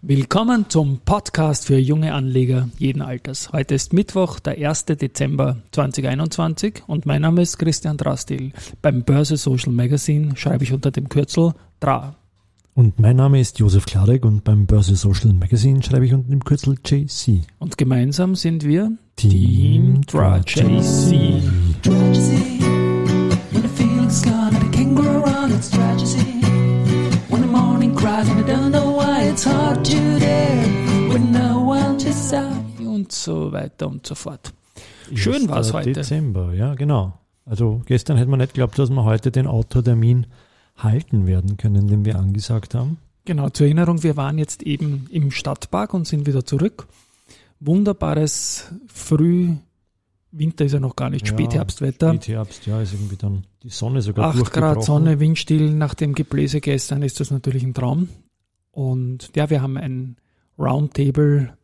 Willkommen zum Podcast für junge Anleger jeden Alters. Heute ist Mittwoch, der 1. Dezember 2021 und mein Name ist Christian Drastil. Beim Börse Social Magazine schreibe ich unter dem Kürzel DRA. Und mein Name ist Josef Klarek und beim Börse Social Magazine schreibe ich unter dem Kürzel JC. Und gemeinsam sind wir Team DRA JC. So weiter und so fort. Schön war's 1. heute. Dezember, ja genau. Also gestern hätte man nicht geglaubt, dass wir heute den Autotermin halten werden können, den wir angesagt haben. Genau, zur Erinnerung, wir waren jetzt eben im Stadtpark und sind wieder zurück. Wunderbares Früh, Winter ist ja noch gar nicht, Ja, Spätherbstwetter. Spätherbst, ja, ist irgendwie dann die Sonne sogar 8 Grad. Sonne, Windstill, nach dem Gebläse gestern ist das natürlich ein Traum. Und ja, wir haben ein Roundtable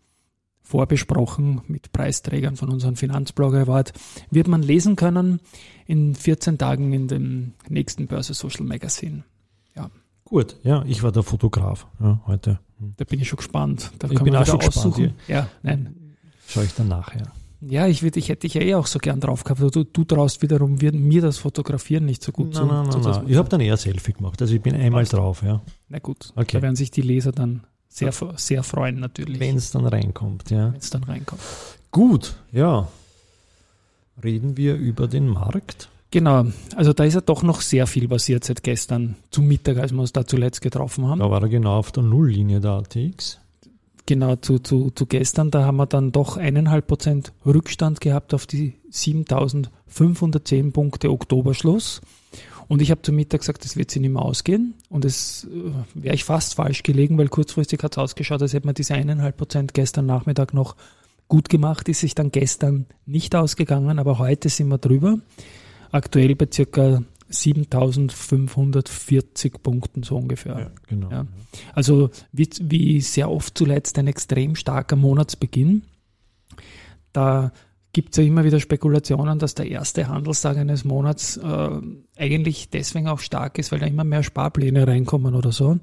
vorbesprochen mit Preisträgern von unserem Finanzblogger Award. Wird man lesen können in 14 Tagen in dem nächsten Börse Social Magazine. Gut, ja, ich war der Fotograf ja, heute. Da bin ich schon gespannt. Da Ich kann bin man auch schon gespannt, aussuchen. Ja, nein. Schaue ich dann nachher. Ja, ich, würd, ich hätte dich ja eh auch so gern drauf gehabt. Du, du traust wiederum mir das Fotografieren nicht so gut zu. Nein, nein, zu- nein, zu- nein. Ich habe dann eher Selfie gemacht. Also ich bin einmal drauf, ja. Na gut, Okay. da werden sich die Leser dann sehr, sehr freuen natürlich, Wenn es dann reinkommt, ja. wenn es dann reinkommt. Gut, ja. Reden wir über den Markt. Genau, also da ist ja doch noch sehr viel passiert seit gestern zum Mittag, als wir uns da zuletzt getroffen haben. Da war er genau auf der Nulllinie der ATX. Genau, zu, zu, zu gestern, da haben wir dann doch eineinhalb Prozent Rückstand gehabt auf die 7510 Punkte Oktoberschluss. Und ich habe zu Mittag gesagt, das wird sich nicht mehr ausgehen. Und es äh, wäre ich fast falsch gelegen, weil kurzfristig hat es ausgeschaut, als hätte man diese eineinhalb Prozent gestern Nachmittag noch gut gemacht. Ist sich dann gestern nicht ausgegangen, aber heute sind wir drüber. Aktuell bei circa 7540 Punkten so ungefähr. genau. Ja. Also wie, wie sehr oft zuletzt ein extrem starker Monatsbeginn. Da gibt es ja immer wieder Spekulationen, dass der erste Handelstag eines Monats äh, eigentlich deswegen auch stark ist, weil da immer mehr Sparpläne reinkommen oder so.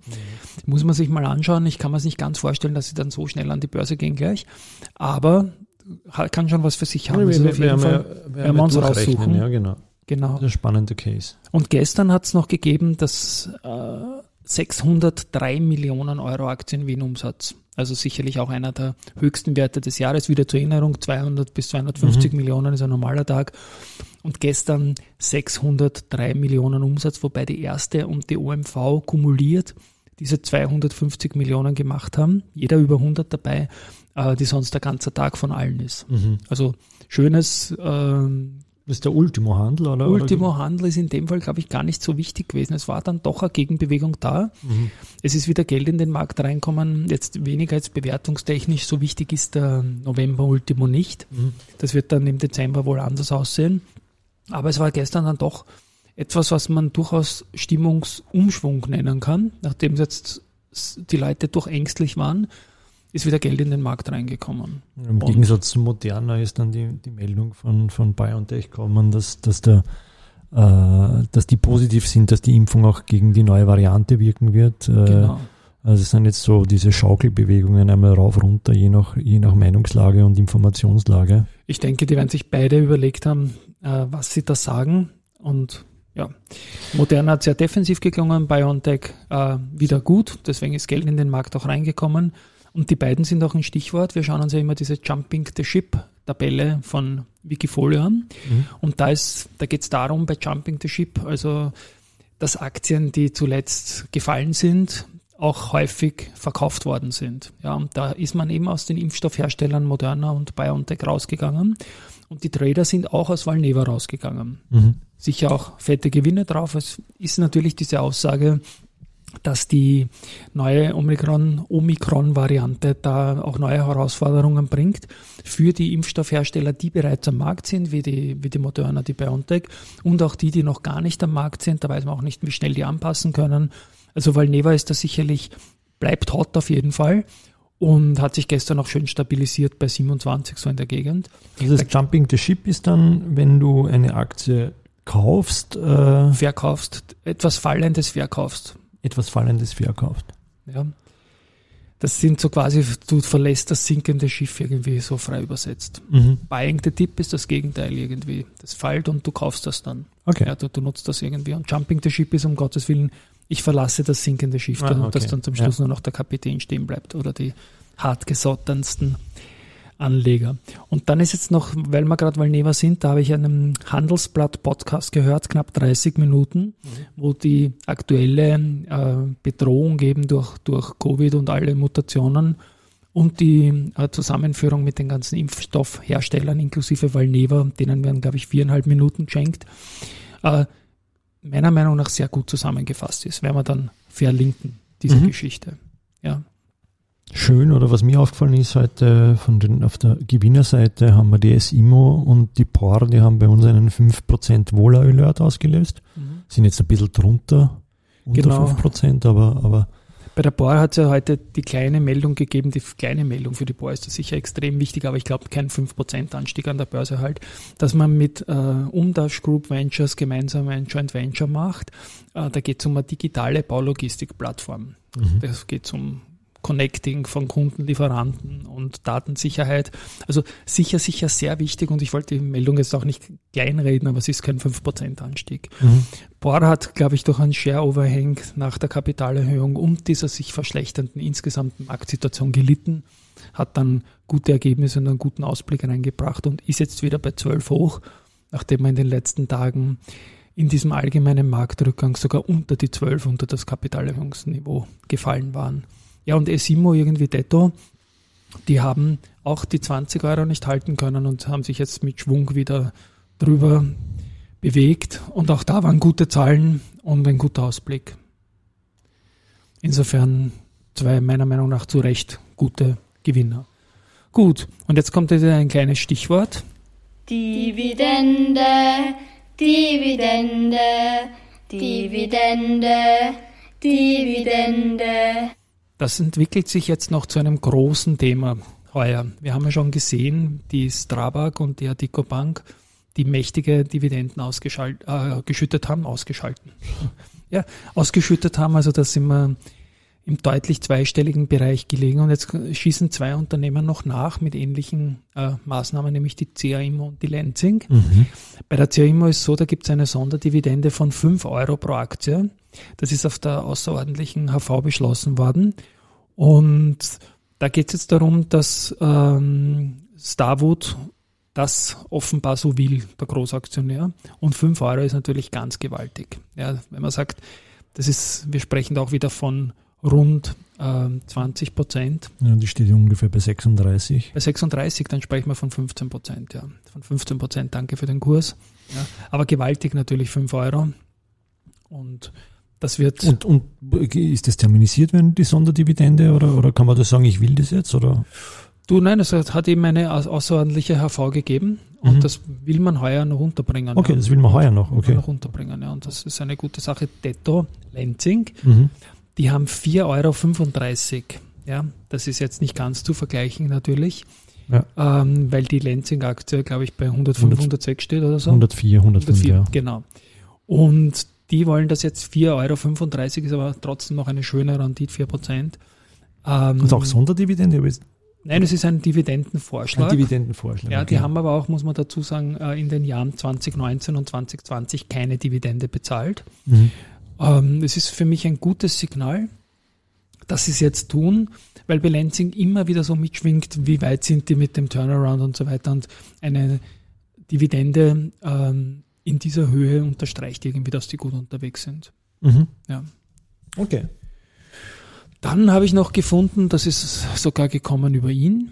Muss man sich mal anschauen. Ich kann mir es nicht ganz vorstellen, dass sie dann so schnell an die Börse gehen gleich. Aber kann schon was für sich haben. wir, Also wir, wir, Fall, ja, wir werden wir ja uns raussuchen. Ja, genau. genau. Das ist ein spannender Case. Und gestern hat es noch gegeben, dass äh, 603 Millionen Euro Aktiengewinnumsatz. Also sicherlich auch einer der höchsten Werte des Jahres. Wieder zur Erinnerung, 200 bis 250 Millionen ist ein normaler Tag. Und gestern 603 Millionen Umsatz, wobei die erste und die OMV kumuliert diese 250 Millionen gemacht haben. Jeder über 100 dabei, äh, die sonst der ganze Tag von allen ist. Also schönes ähm, Das ist der Ultimo-Handel, oder? Ultimo Handel ist in dem Fall, glaube ich, gar nicht so wichtig gewesen. Es war dann doch eine Gegenbewegung da. Mhm. Es ist wieder Geld in den Markt reinkommen. Jetzt weniger als bewertungstechnisch. So wichtig ist der November Ultimo nicht. Mhm. Das wird dann im Dezember wohl anders aussehen. Aber es war gestern dann doch etwas, was man durchaus Stimmungsumschwung nennen kann. Nachdem jetzt die Leute doch ängstlich waren, ist wieder Geld in den Markt reingekommen. Im Gegensatz zu Moderna ist dann die, die Meldung von, von BioNTech gekommen, dass, dass, der, äh, dass die positiv sind, dass die Impfung auch gegen die neue Variante wirken wird. Äh, Genau. Also es sind jetzt so diese Schaukelbewegungen einmal rauf, runter, je nach, je nach Meinungslage und Informationslage. Ich denke, die werden sich beide überlegt haben, äh, was sie da sagen. Und ja, Moderna hat sehr defensiv geklungen, BioNTech äh, wieder gut, deswegen ist Geld in den Markt auch reingekommen. Und die beiden sind auch ein Stichwort. Wir schauen uns ja immer diese Jumping the Ship Tabelle von Wikifolio an. Und da ist, da geht es darum, bei Jumping the Ship, also dass Aktien, die zuletzt gefallen sind, auch häufig verkauft worden sind. Ja, und da ist man eben aus den Impfstoffherstellern Moderna und BioNTech rausgegangen. Und die Trader sind auch aus Valneva rausgegangen. Sicher auch fette Gewinne drauf. Es ist natürlich diese Aussage, dass die neue Omikron- Omikron-Variante da auch neue Herausforderungen bringt für die Impfstoffhersteller, die bereits am Markt sind, wie die, wie die Moderna, die BioNTech und auch die, die noch gar nicht am Markt sind. Da weiß man auch nicht, wie schnell die anpassen können. Also Valneva ist da sicherlich, bleibt hot auf jeden Fall und hat sich gestern auch schön stabilisiert bei 27 so in der Gegend. Also das Jumping the Ship ist dann, wenn du eine Aktie kaufst, äh, Verkaufst, etwas Fallendes verkaufst. Etwas Fallendes verkauft. Ja. Das sind so quasi, du verlässt das sinkende Schiff irgendwie so frei übersetzt. Mhm. Buying the Dip ist das Gegenteil irgendwie. Das fällt und du kaufst das dann. Okay. Ja, du, du nutzt das irgendwie. Und Jumping the Ship ist um Gottes Willen, ich verlasse das sinkende Schiff, Ah, dann, okay. dass dann zum Schluss nur noch der Kapitän stehen bleibt oder die hartgesottensten Anleger. Und dann ist jetzt noch, weil wir gerade Valneva sind, da habe ich einen Handelsblatt-Podcast gehört, knapp 30 Minuten, wo die aktuelle äh, Bedrohung eben durch, durch Covid und alle Mutationen und die äh, Zusammenführung mit den ganzen Impfstoffherstellern inklusive Valneva, denen werden, glaube ich, viereinhalb Minuten geschenkt, äh, meiner Meinung nach sehr gut zusammengefasst ist. Werden wir dann verlinken, diese Mhm. Geschichte. Ja. Schön, oder was mir aufgefallen ist, heute von den, auf der Gewinnerseite haben wir die SIMO und die POR, die haben bei uns einen 5% Wohler-Alert ausgelöst. Sind jetzt ein bisschen drunter, unter Genau. 5%, aber, aber Bei der Bohr hat es ja heute die kleine Meldung gegeben, die kleine Meldung für die Bohr ist sicher extrem wichtig, aber ich glaube kein 5% Anstieg an der Börse halt, dass man mit äh, Umdash Group Ventures gemeinsam ein Joint Venture macht. Äh, da geht es um eine digitale Baulogistikplattform. mhm. Das geht um Connecting von Kunden, Lieferanten und Datensicherheit. Also sicher, sicher sehr wichtig und ich wollte die Meldung jetzt auch nicht kleinreden, aber es ist kein 5% Anstieg. Mhm. Bohr hat, glaube ich, durch einen Share-Overhang nach der Kapitalerhöhung und dieser sich verschlechternden insgesamten Marktsituation gelitten, hat dann gute Ergebnisse und einen guten Ausblick reingebracht und ist jetzt wieder bei 12 hoch, nachdem wir in den letzten Tagen in diesem allgemeinen Marktrückgang sogar unter die 12, unter das Kapitalerhöhungsniveau gefallen waren. Ja, und Esimo irgendwie Detto, die haben auch die 20 Euro nicht halten können und haben sich jetzt mit Schwung wieder drüber bewegt. Und auch da waren gute Zahlen und ein guter Ausblick. Insofern zwei meiner Meinung nach zu Recht gute Gewinner. Gut, und jetzt kommt wieder ein kleines Stichwort. Dividende, Dividende, Dividende, Dividende. Das entwickelt sich jetzt noch zu einem großen Thema heuer. Wir haben ja schon gesehen, die Strabag und die Adico Bank, die mächtige Dividenden ausgeschalt, äh, geschüttet haben, ausgeschalten. Ja, ausgeschüttet haben, also da sind wir im deutlich zweistelligen Bereich gelegen und jetzt schießen zwei Unternehmen noch nach mit ähnlichen äh, Maßnahmen, nämlich die CAIMO und die Lenzing. Mhm. Bei der CAIMO ist so, da gibt es eine Sonderdividende von 5 Euro pro Aktie. Das ist auf der außerordentlichen HV beschlossen worden. Und da geht es jetzt darum, dass ähm, Starwood das offenbar so will, der Großaktionär. Und 5 Euro ist natürlich ganz gewaltig. Ja, wenn man sagt, das ist, wir sprechen da auch wieder von rund ähm, 20 Prozent. Ja, die steht ungefähr bei 36. Bei 36, dann sprechen wir von 15 Prozent, ja. Von 15 Prozent, danke für den Kurs. Ja. Aber gewaltig natürlich 5 Euro. Und das wird, Und, und ist das terminisiert, wenn die Sonderdividende oder, oder kann man das sagen, ich will das jetzt? Oder? du, nein, es hat eben eine au- außerordentliche HV gegeben und Mhm. das will man heuer noch runterbringen. Okay, ja. das will man heuer noch, okay. noch runterbringen, ja. Und das ist eine gute Sache. Detto, Lenzing, Mhm. Die haben 4,35 Euro. Ja, das ist jetzt nicht ganz zu vergleichen natürlich, Ja. ähm, weil die Lenzing-Aktie, glaube ich, bei 105, 100 106 steht oder so. 104, 105, 104, ja. Genau. Und die wollen das jetzt 4,35 Euro, ist aber trotzdem noch eine schöne Rendite, 4%. Ähm, Und auch Sonderdividende, Nein, es ist ein ein Dividendenvorschlag. Dividendenvorschlag. ja, die okay. haben aber auch, muss man dazu sagen, äh, in den Jahren 2019 und 2020 keine Dividende bezahlt. Mhm. Ähm, Es ist für mich ein gutes Signal, dass sie es jetzt tun, weil bei Lansing immer wieder so mitschwingt, wie weit sind die mit dem Turnaround und so weiter. Und eine Dividende ähm, in dieser Höhe unterstreicht irgendwie, dass die gut unterwegs sind. Mhm. Ja. Okay. Dann habe ich noch gefunden, das ist sogar gekommen über ihn.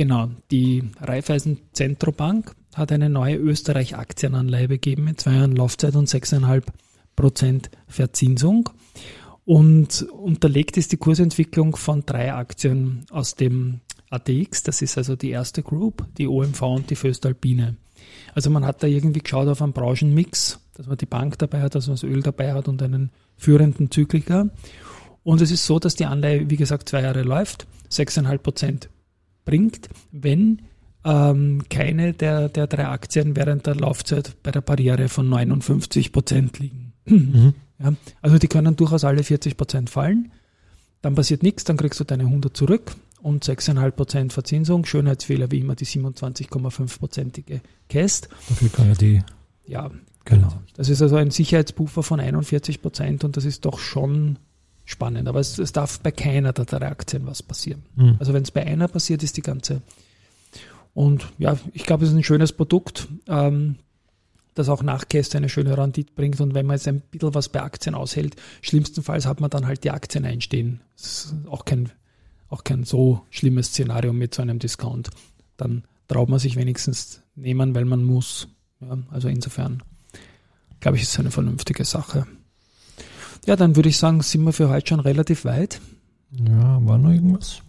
Genau, die Raiffeisen Zentrobank hat eine neue Österreich-Aktienanleihe begeben mit zwei Jahren Laufzeit und 6,5 Prozent Verzinsung. Und unterlegt ist die Kursentwicklung von drei Aktien aus dem ATX. Das ist also die erste Group, die OMV und die Föstalpine. Also man hat da irgendwie geschaut auf einen Branchenmix, dass man die Bank dabei hat, dass man das Öl dabei hat und einen führenden Zykliker. Und es ist so, dass die Anleihe, wie gesagt, zwei Jahre läuft, 6,5 Prozent bringt, wenn ähm, keine der, der drei Aktien während der Laufzeit bei der Barriere von 59 Prozent liegen. Mhm. Ja, also die können durchaus alle 40 Prozent fallen. Dann passiert nichts, dann kriegst du deine 100 zurück und 6,5 Prozent Verzinsung. Schönheitsfehler wie immer die 27,5-prozentige Cast. Dafür kann ja die, Ja, genau. das ist also ein Sicherheitspuffer von 41 Prozent und das ist doch schon spannend. Aber es, es darf bei keiner der drei Aktien was passieren. Mhm. Also wenn es bei einer passiert, ist die ganze. Und ja, ich glaube, es ist ein schönes Produkt, ähm, das auch nach Käste eine schöne Rendite bringt. Und wenn man jetzt ein bisschen was bei Aktien aushält, schlimmstenfalls hat man dann halt die Aktien einstehen. Das ist auch kein, auch kein so schlimmes Szenario mit so einem Discount. Dann traut man sich wenigstens nehmen, weil man muss. Ja, also insofern glaube ich, ist eine vernünftige Sache. Ja, dann würde ich sagen, sind wir für heute schon relativ weit. Ja, war noch irgendwas?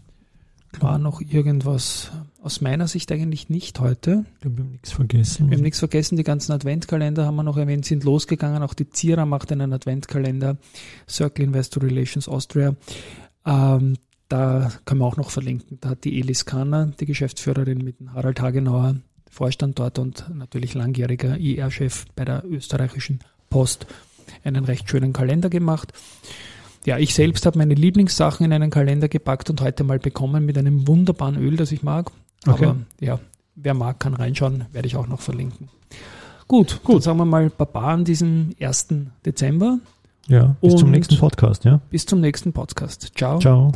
War noch irgendwas aus meiner Sicht eigentlich nicht heute. Ich glaube, wir haben nichts vergessen. Wir haben nichts vergessen, die ganzen Adventkalender haben wir noch erwähnt, sind losgegangen. Auch die Zira macht einen Adventkalender, Circle Investor Relations Austria. Ähm, da kann man auch noch verlinken. Da hat die Elis Kahner, die Geschäftsführerin mit Harald Hagenauer, Vorstand dort und natürlich langjähriger IR-Chef bei der österreichischen Post, einen recht schönen Kalender gemacht. Ja, ich selbst habe meine Lieblingssachen in einen Kalender gepackt und heute mal bekommen mit einem wunderbaren Öl, das ich mag. Okay. Aber ja, wer mag, kann reinschauen, werde ich auch noch verlinken. Gut, gut. Dann sagen wir mal Baba an diesem 1. Dezember. Ja, bis zum nächsten Podcast, ja? Bis zum nächsten Podcast. Ciao. Ciao.